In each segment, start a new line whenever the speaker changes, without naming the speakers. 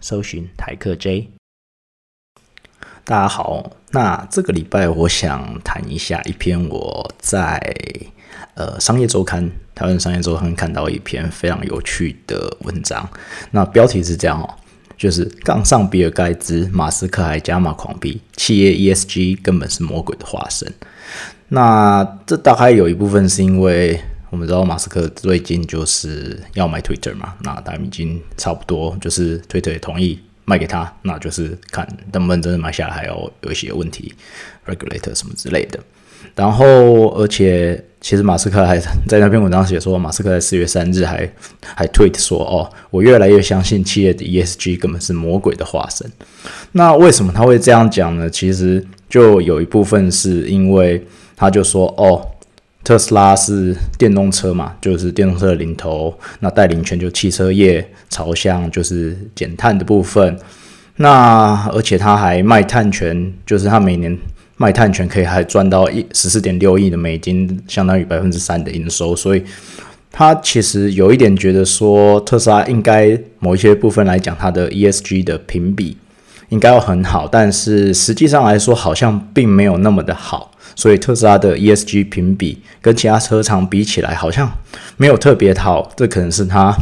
搜寻台客 J。大家好，那这个礼拜我想谈一下一篇我在呃商业周刊台湾商业周刊看到一篇非常有趣的文章。那标题是这样哦，就是杠上比尔盖茨，马斯克还加码狂逼，企业 ESG 根本是魔鬼的化身。那这大概有一部分是因为。我们知道马斯克最近就是要买 Twitter 嘛，那他已经差不多就是 Twitter 也同意卖给他，那就是看能不能真的买下来，还要有一些问题，regulator 什么之类的。然后，而且其实马斯克还在那篇文章写说，马斯克在四月三日还还 tweet 说：“哦，我越来越相信企业的 ESG 根本是魔鬼的化身。”那为什么他会这样讲呢？其实就有一部分是因为他就说：“哦。”特斯拉是电动车嘛，就是电动车的领头，那带领全球汽车业朝向就是减碳的部分。那而且他还卖碳权，就是他每年卖碳权可以还赚到一十四点六亿的美金，相当于百分之三的营收。所以他其实有一点觉得说，特斯拉应该某一些部分来讲，它的 ESG 的评比应该要很好，但是实际上来说，好像并没有那么的好。所以特斯拉的 ESG 评比跟其他车厂比起来，好像没有特别好，这可能是他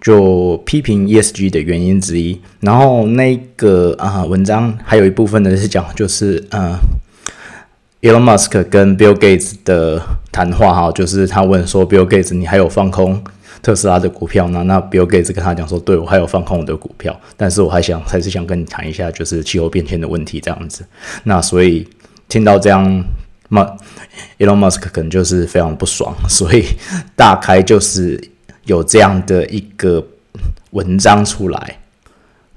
就批评 ESG 的原因之一。然后那个啊文章还有一部分呢是讲，就是呃，Elon Musk 跟 Bill Gates 的谈话哈，就是他问说 Bill Gates 你还有放空特斯拉的股票呢？那 Bill Gates 跟他讲说，对我还有放空我的股票，但是我还想还是想跟你谈一下，就是气候变迁的问题这样子。那所以。听到这样，那 Elon Musk 可能就是非常不爽，所以大概就是有这样的一个文章出来。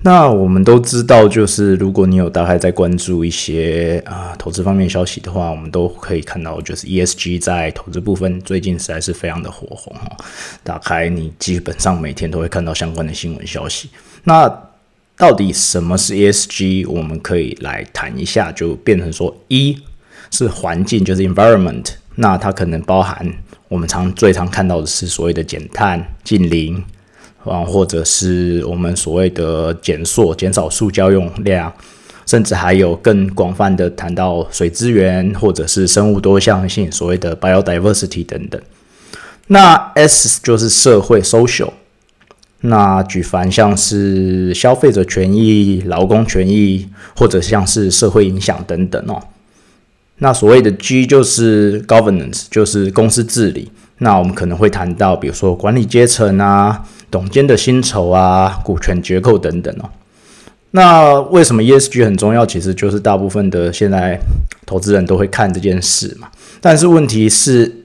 那我们都知道，就是如果你有大概在关注一些啊投资方面消息的话，我们都可以看到，就是 ESG 在投资部分最近实在是非常的火红哈。打开你基本上每天都会看到相关的新闻消息。那到底什么是 ESG？我们可以来谈一下，就变成说，一是环境，就是 environment，那它可能包含我们常最常看到的是所谓的减碳、近零，啊，或者是我们所谓的减塑、减少塑胶用量，甚至还有更广泛的谈到水资源，或者是生物多样性，所谓的 biodiversity 等等。那 S 就是社会 social。那举凡像是消费者权益、劳工权益，或者像是社会影响等等哦。那所谓的 G 就是 governance，就是公司治理。那我们可能会谈到，比如说管理阶层啊、董监的薪酬啊、股权结构等等哦。那为什么 ESG 很重要？其实就是大部分的现在投资人都会看这件事嘛。但是问题是。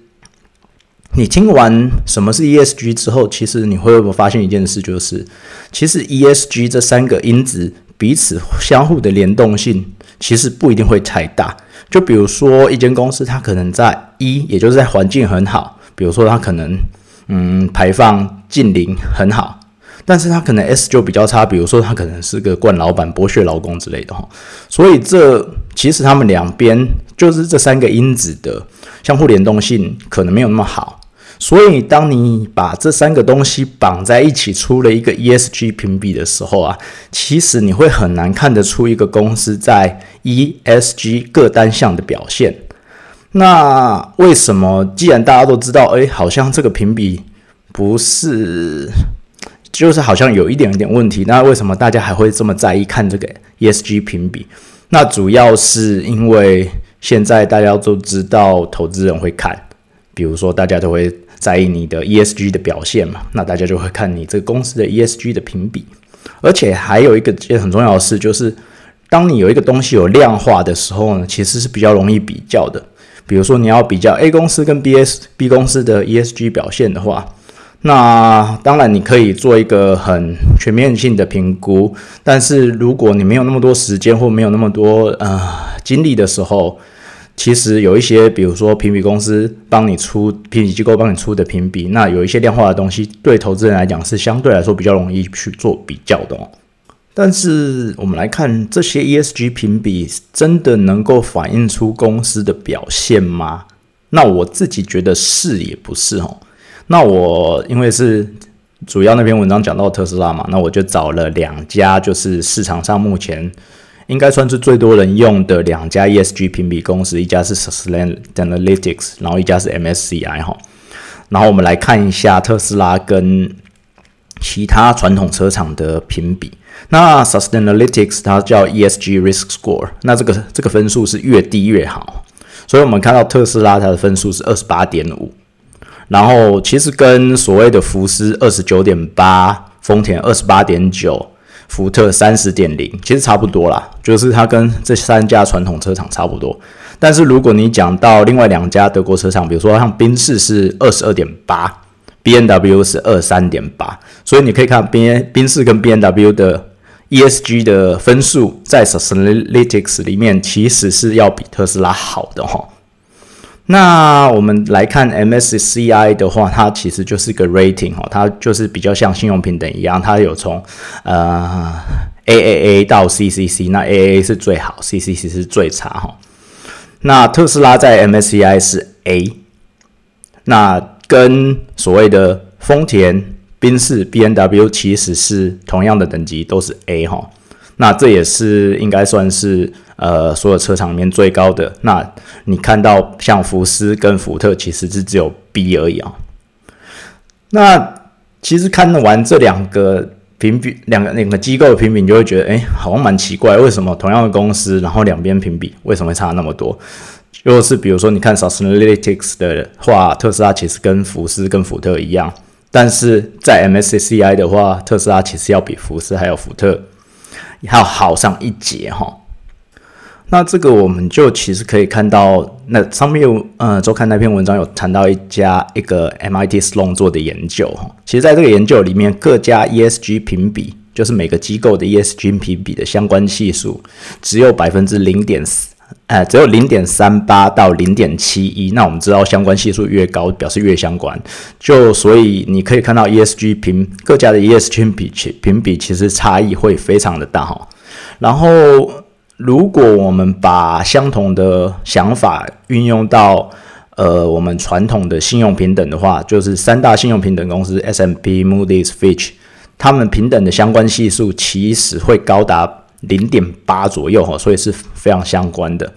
你听完什么是 ESG 之后，其实你会不会发现一件事，就是其实 ESG 这三个因子彼此相互的联动性，其实不一定会太大。就比如说一间公司，它可能在一，也就是在环境很好，比如说它可能嗯排放近零很好，但是它可能 S 就比较差，比如说它可能是个惯老板剥削劳工之类的哈。所以这其实他们两边就是这三个因子的相互联动性可能没有那么好。所以，当你把这三个东西绑在一起，出了一个 ESG 评比的时候啊，其实你会很难看得出一个公司在 ESG 各单项的表现。那为什么？既然大家都知道，诶，好像这个评比不是，就是好像有一点点问题。那为什么大家还会这么在意看这个 ESG 评比？那主要是因为现在大家都知道，投资人会看，比如说大家都会。在意你的 ESG 的表现嘛？那大家就会看你这个公司的 ESG 的评比，而且还有一个也很重要的事，就是当你有一个东西有量化的时候呢，其实是比较容易比较的。比如说你要比较 A 公司跟 B S B 公司的 ESG 表现的话，那当然你可以做一个很全面性的评估，但是如果你没有那么多时间或没有那么多呃精力的时候，其实有一些，比如说评比公司帮你出评比机构帮你出的评比，那有一些量化的东西，对投资人来讲是相对来说比较容易去做比较的哦。但是我们来看这些 ESG 评比，真的能够反映出公司的表现吗？那我自己觉得是也不是哦。那我因为是主要那篇文章讲到特斯拉嘛，那我就找了两家，就是市场上目前。应该算是最多人用的两家 ESG 评比公司，一家是 Sustainalytics，然后一家是 MSCI 哈。然后我们来看一下特斯拉跟其他传统车厂的评比。那 Sustainalytics 它叫 ESG Risk Score，那这个这个分数是越低越好。所以我们看到特斯拉它的分数是二十八点五，然后其实跟所谓的福斯二十九点八，丰田二十八点九。福特三十点零其实差不多啦，就是它跟这三家传统车厂差不多。但是如果你讲到另外两家德国车厂，比如说像宾士是二十二点八，B N W 是二三点八，所以你可以看宾宾士跟 B N W 的 E S G 的分数在 Sustainalytics 里面其实是要比特斯拉好的哈。那我们来看 MSCI 的话，它其实就是个 rating 哈，它就是比较像信用平等一样，它有从呃 AAA 到 CCC，那 AAA 是最好，CCC 是最差哈。那特斯拉在 MSCI 是 A，那跟所谓的丰田、宾士、B N W 其实是同样的等级，都是 A 哈。那这也是应该算是。呃，所有车厂里面最高的，那你看到像福斯跟福特，其实是只有 B 而已啊。那其实看完这两个评比，两个两个机构的评比，你就会觉得，哎，好像蛮奇怪，为什么同样的公司，然后两边评比为什么会差那么多？就是比如说，你看 Sustainalytics 的话，特斯拉其实跟福斯跟福特一样，但是在 MSCI 的话，特斯拉其实要比福斯还有福特要好上一截哈。那这个我们就其实可以看到，那上面有呃周刊那篇文章有谈到一家一个 MIT Sloan 做的研究哈，其实在这个研究里面，各家 ESG 评比，就是每个机构的 ESG 评比的相关系数，只有百分之零点四，呃，只有零点三八到零点七一。那我们知道相关系数越高，表示越相关，就所以你可以看到 ESG 评各家的 ESG 比评比其实差异会非常的大哈，然后。如果我们把相同的想法运用到呃我们传统的信用平等的话，就是三大信用平等公司 S M P、Moody's、Fitch，他们平等的相关系数其实会高达零点八左右哈，所以是非常相关的。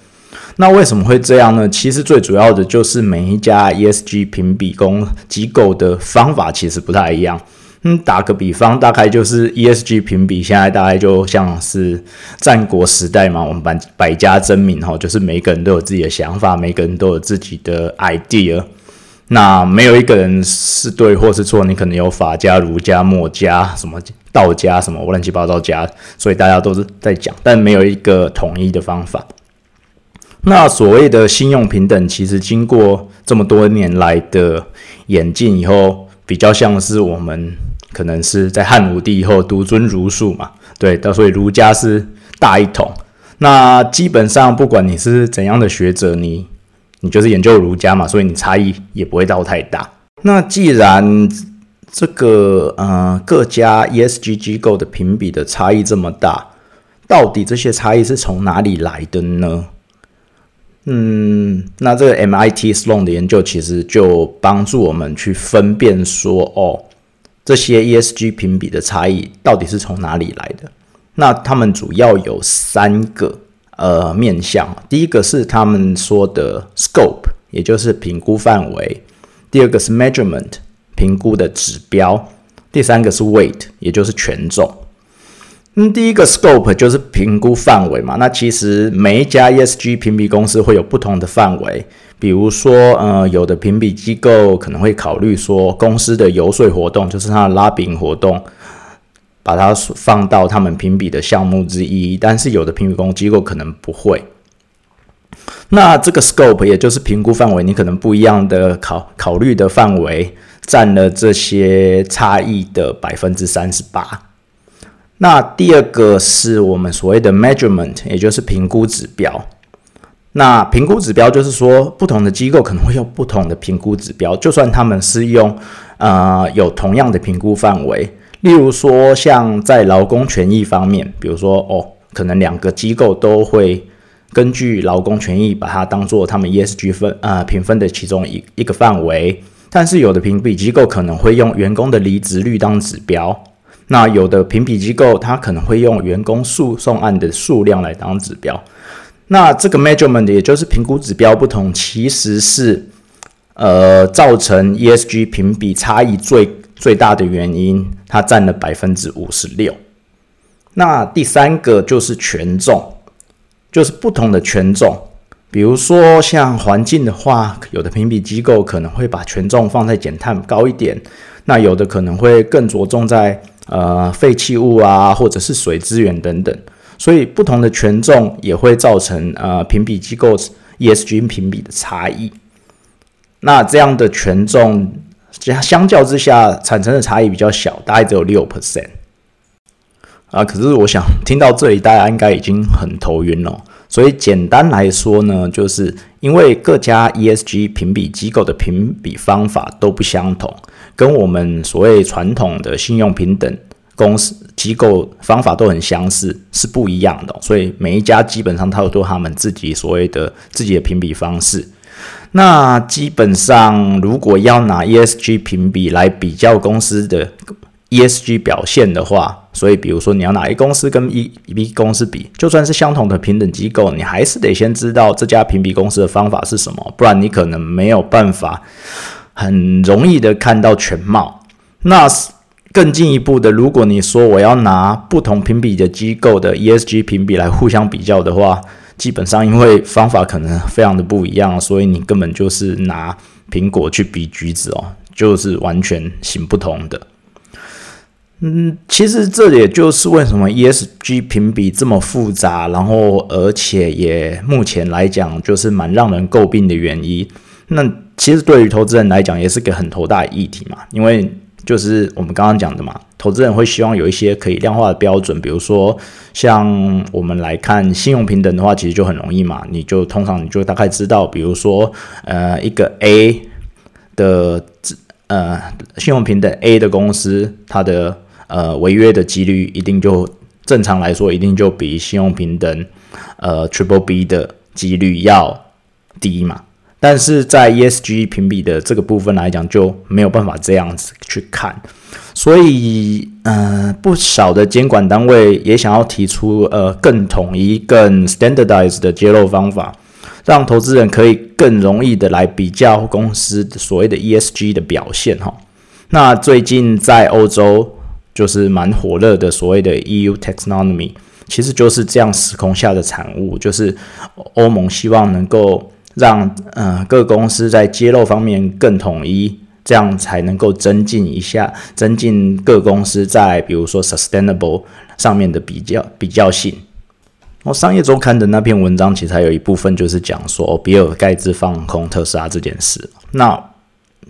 那为什么会这样呢？其实最主要的就是每一家 ESG 评比公机构的方法其实不太一样。嗯，打个比方，大概就是 ESG 评比，现在大概就像是战国时代嘛，我们百百家争鸣哈，就是每个人都有自己的想法，每个人都有自己的 idea，那没有一个人是对或是错，你可能有法家、儒家、墨家、什么道家什么乱七八糟家，所以大家都是在讲，但没有一个统一的方法。那所谓的信用平等，其实经过这么多年来的演进以后，比较像是我们。可能是在汉武帝以后独尊儒术嘛，对，所以儒家是大一统。那基本上不管你是怎样的学者，你你就是研究儒家嘛，所以你差异也不会到太大。那既然这个呃各家 ESG 机构的评比的差异这么大，到底这些差异是从哪里来的呢？嗯，那这个 MIT Sloan 的研究其实就帮助我们去分辨说，哦。这些 ESG 评比的差异到底是从哪里来的？那他们主要有三个呃面向。第一个是他们说的 scope，也就是评估范围；第二个是 measurement，评估的指标；第三个是 weight，也就是权重。嗯，第一个 scope 就是评估范围嘛。那其实每一家 ESG 评比公司会有不同的范围。比如说，呃，有的评比机构可能会考虑说，公司的游说活动，就是它的拉饼活动，把它放到他们评比的项目之一。但是有的评比公机构可能不会。那这个 scope 也就是评估范围，你可能不一样的考考虑的范围，占了这些差异的百分之三十八。那第二个是我们所谓的 measurement，也就是评估指标。那评估指标就是说，不同的机构可能会用不同的评估指标，就算他们是用呃有同样的评估范围，例如说像在劳工权益方面，比如说哦，可能两个机构都会根据劳工权益把它当做他们 ESG 分呃评分的其中一一个范围，但是有的评比机构可能会用员工的离职率当指标，那有的评比机构它可能会用员工诉讼案的数量来当指标。那这个 measurement 也就是评估指标不同，其实是呃造成 ESG 评比差异最最大的原因，它占了百分之五十六。那第三个就是权重，就是不同的权重，比如说像环境的话，有的评比机构可能会把权重放在减碳高一点，那有的可能会更着重在呃废弃物啊，或者是水资源等等。所以不同的权重也会造成呃评比机构 ESG 评比的差异。那这样的权重相相较之下产生的差异比较小，大概只有六 percent。啊，可是我想听到这里，大家应该已经很头晕了。所以简单来说呢，就是因为各家 ESG 评比机构的评比方法都不相同，跟我们所谓传统的信用平等。公司机构方法都很相似，是不一样的，所以每一家基本上它都他们自己所谓的自己的评比方式。那基本上如果要拿 ESG 评比来比较公司的 ESG 表现的话，所以比如说你要拿 A 公司跟 E B 公司比，就算是相同的平等机构，你还是得先知道这家评比公司的方法是什么，不然你可能没有办法很容易的看到全貌。那更进一步的，如果你说我要拿不同评比的机构的 ESG 评比来互相比较的话，基本上因为方法可能非常的不一样，所以你根本就是拿苹果去比橘子哦，就是完全行不通的。嗯，其实这也就是为什么 ESG 评比这么复杂，然后而且也目前来讲就是蛮让人诟病的原因。那其实对于投资人来讲也是个很头大的议题嘛，因为。就是我们刚刚讲的嘛，投资人会希望有一些可以量化的标准，比如说像我们来看信用平等的话，其实就很容易嘛，你就通常你就大概知道，比如说呃一个 A 的呃信用平等 A 的公司，它的呃违约的几率一定就正常来说一定就比信用平等呃 Triple B 的几率要低嘛。但是在 ESG 评比的这个部分来讲，就没有办法这样子去看，所以，呃，不少的监管单位也想要提出呃更统一、更 standardized 的揭露方法，让投资人可以更容易的来比较公司所谓的 ESG 的表现哈。那最近在欧洲就是蛮火热的所谓的 EU Taxonomy，其实就是这样时空下的产物，就是欧盟希望能够。让呃各公司在揭露方面更统一，这样才能够增进一下，增进各公司在比如说 sustainable 上面的比较比较性。我商业周刊的那篇文章其实还有一部分就是讲说比尔盖茨放空特斯拉这件事。那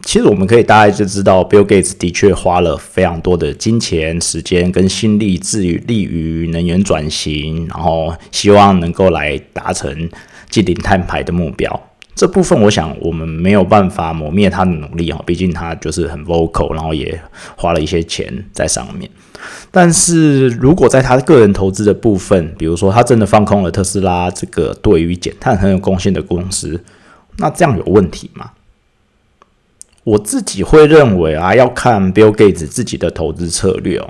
其实我们可以大概就知道，Bill Gates 的确花了非常多的金钱、时间跟心力，致力于能源转型，然后希望能够来达成。近零碳排的目标，这部分我想我们没有办法磨灭他的努力啊，毕竟他就是很 vocal，然后也花了一些钱在上面。但是如果在他个人投资的部分，比如说他真的放空了特斯拉这个对于减碳很有贡献的公司，那这样有问题吗？我自己会认为啊，要看 Bill Gates 自己的投资策略哦。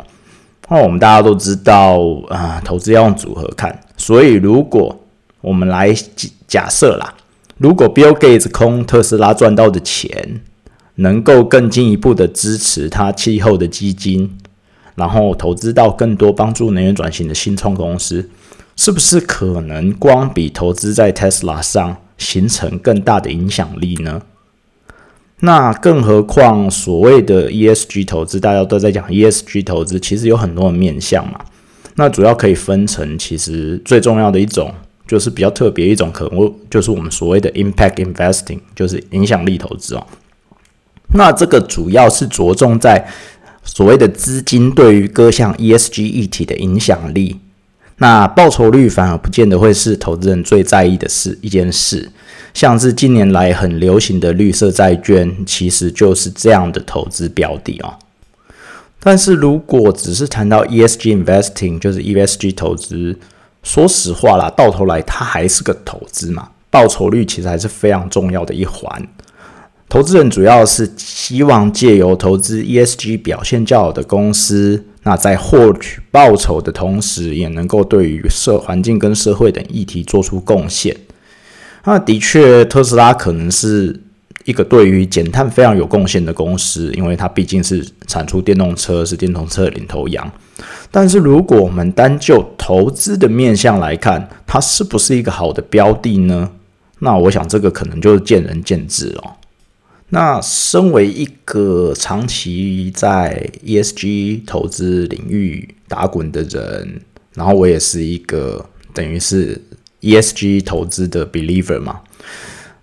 那我们大家都知道啊，投资要用组合看，所以如果我们来假设啦，如果 Bill Gates 空特斯拉赚到的钱，能够更进一步的支持他气候的基金，然后投资到更多帮助能源转型的新创公司，是不是可能光比投资在 Tesla 上形成更大的影响力呢？那更何况所谓的 ESG 投资，大家都在讲 ESG 投资，其实有很多的面向嘛。那主要可以分成，其实最重要的一种。就是比较特别一种可能，就是我们所谓的 impact investing，就是影响力投资哦。那这个主要是着重在所谓的资金对于各项 ESG 议题的影响力。那报酬率反而不见得会是投资人最在意的事一件事。像是近年来很流行的绿色债券，其实就是这样的投资标的哦。但是如果只是谈到 ESG investing，就是 ESG 投资，说实话啦，到头来它还是个投资嘛，报酬率其实还是非常重要的一环。投资人主要是希望借由投资 ESG 表现较好的公司，那在获取报酬的同时，也能够对于社环境跟社会等议题做出贡献。那的确，特斯拉可能是。一个对于减碳非常有贡献的公司，因为它毕竟是产出电动车，是电动车的领头羊。但是，如果我们单就投资的面向来看，它是不是一个好的标的呢？那我想这个可能就是见仁见智了。那身为一个长期在 ESG 投资领域打滚的人，然后我也是一个等于是 ESG 投资的 believer 嘛。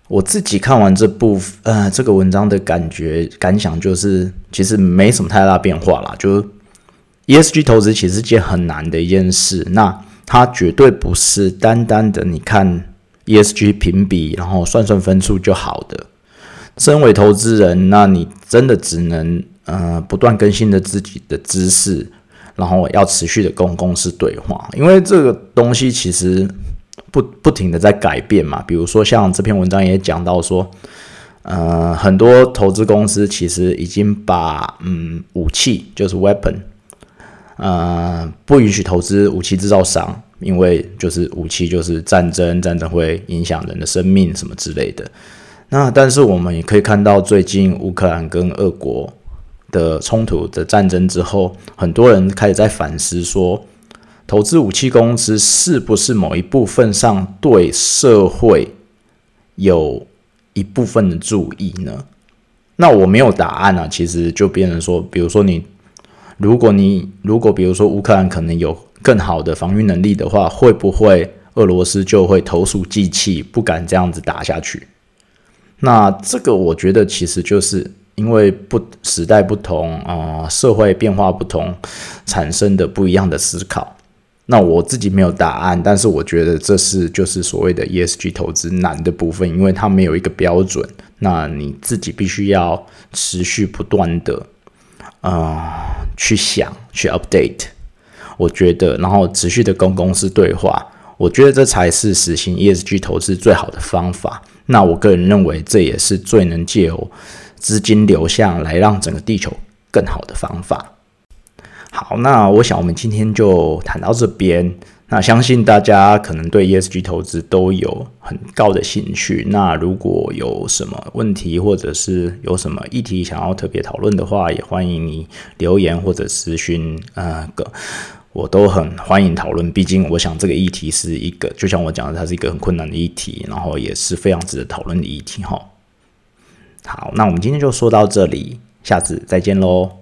我自己看完这部呃这个文章的感觉感想就是，其实没什么太大变化啦。就 ESG 投资其实是件很难的一件事，那它绝对不是单单的你看 ESG 评比，然后算算分数就好的。身为投资人，那你真的只能呃不断更新的自己的知识，然后要持续的跟公司对话，因为这个东西其实。不不停的在改变嘛，比如说像这篇文章也讲到说，呃，很多投资公司其实已经把嗯武器就是 weapon，呃，不允许投资武器制造商，因为就是武器就是战争，战争会影响人的生命什么之类的。那但是我们也可以看到，最近乌克兰跟俄国的冲突的战争之后，很多人开始在反思说。投资武器公司是不是某一部分上对社会有一部分的注意呢？那我没有答案啊。其实就变成说，比如说你，如果你如果比如说乌克兰可能有更好的防御能力的话，会不会俄罗斯就会投鼠忌器，不敢这样子打下去？那这个我觉得其实就是因为不时代不同啊，社会变化不同，产生的不一样的思考。那我自己没有答案，但是我觉得这是就是所谓的 ESG 投资难的部分，因为它没有一个标准。那你自己必须要持续不断的啊去想去 update，我觉得，然后持续的跟公司对话，我觉得这才是实行 ESG 投资最好的方法。那我个人认为，这也是最能借由资金流向来让整个地球更好的方法。好，那我想我们今天就谈到这边。那相信大家可能对 ESG 投资都有很高的兴趣。那如果有什么问题，或者是有什么议题想要特别讨论的话，也欢迎你留言或者私讯，呃，个我都很欢迎讨论。毕竟我想这个议题是一个，就像我讲的，它是一个很困难的议题，然后也是非常值得讨论的议题。哈，好，那我们今天就说到这里，下次再见喽。